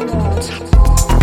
Records.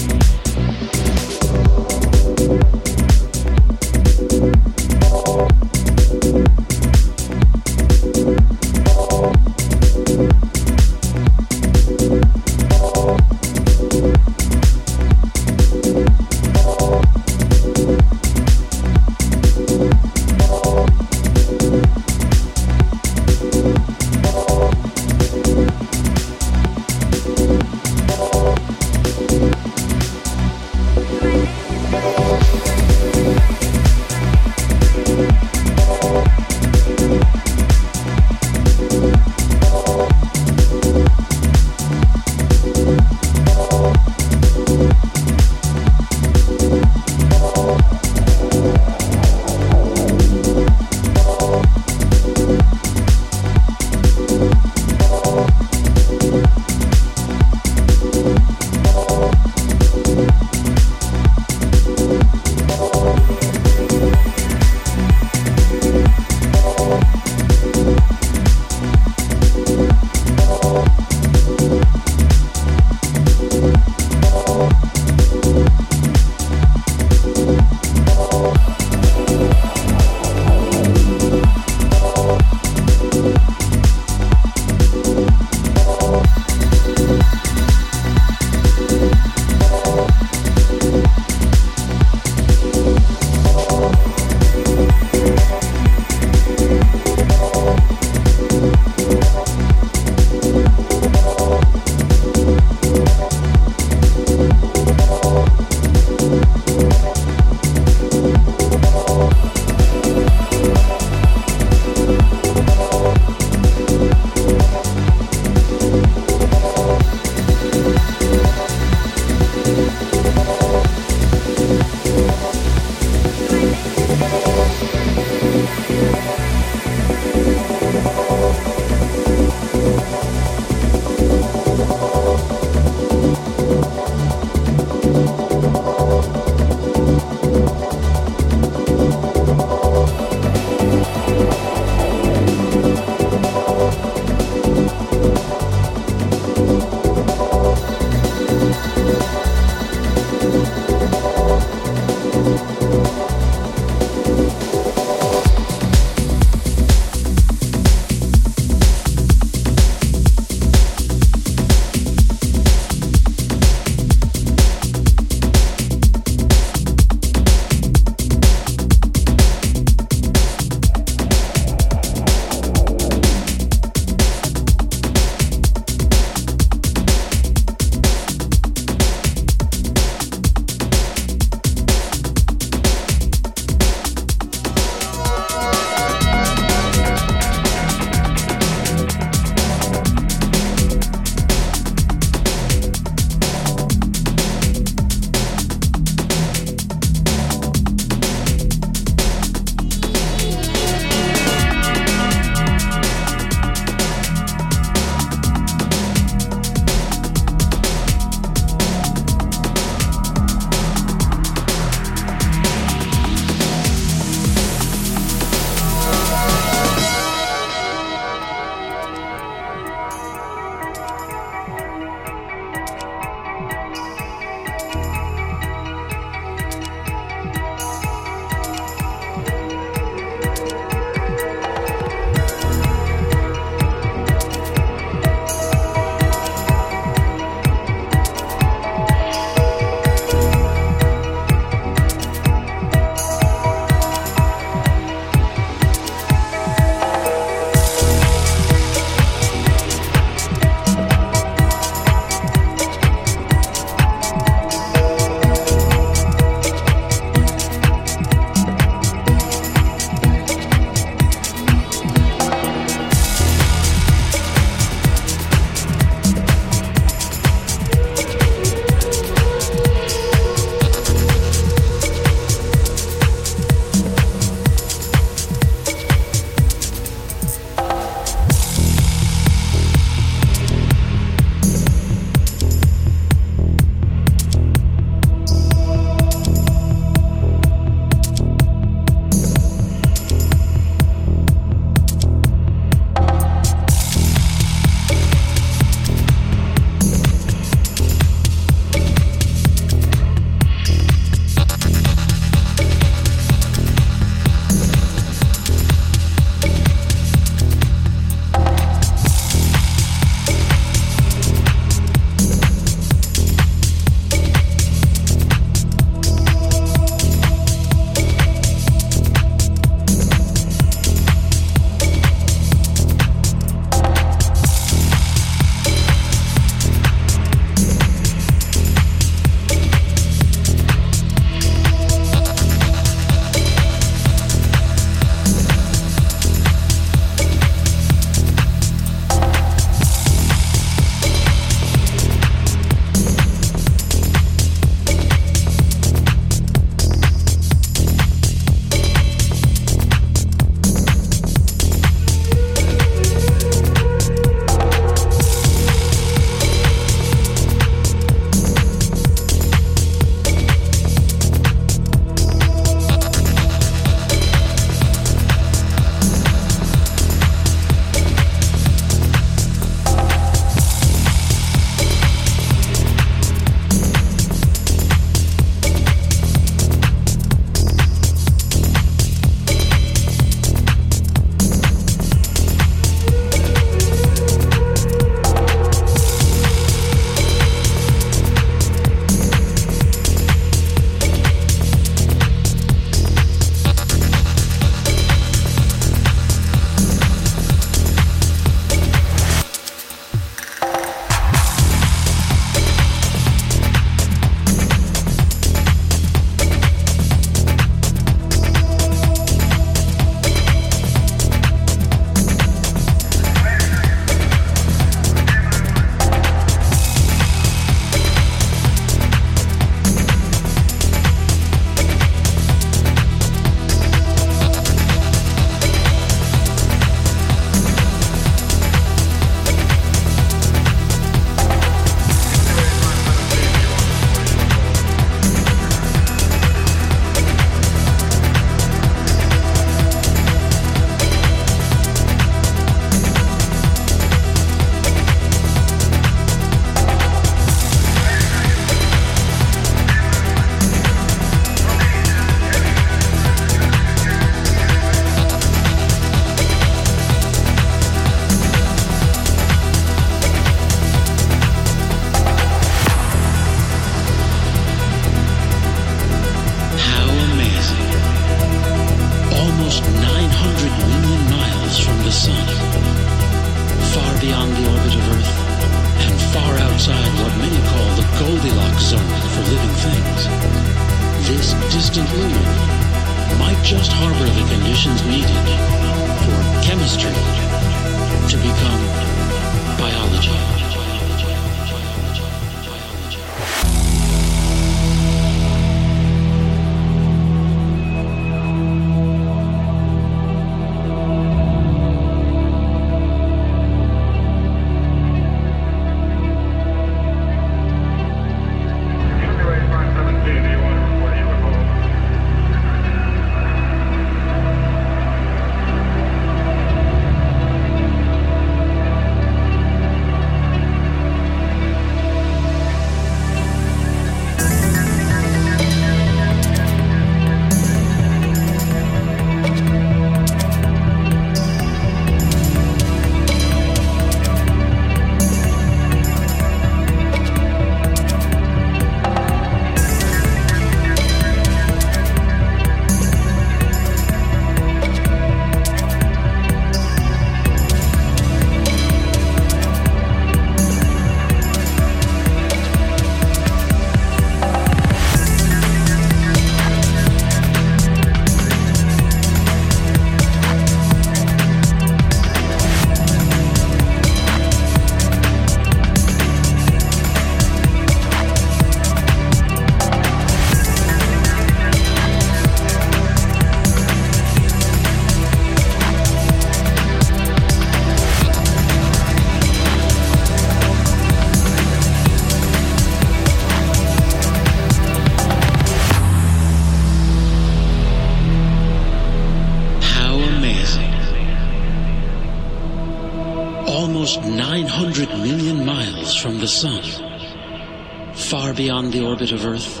Far beyond the orbit of Earth,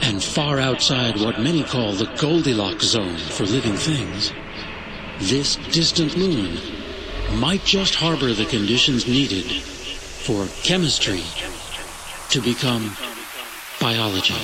and far outside what many call the Goldilocks zone for living things, this distant moon might just harbor the conditions needed for chemistry to become biology.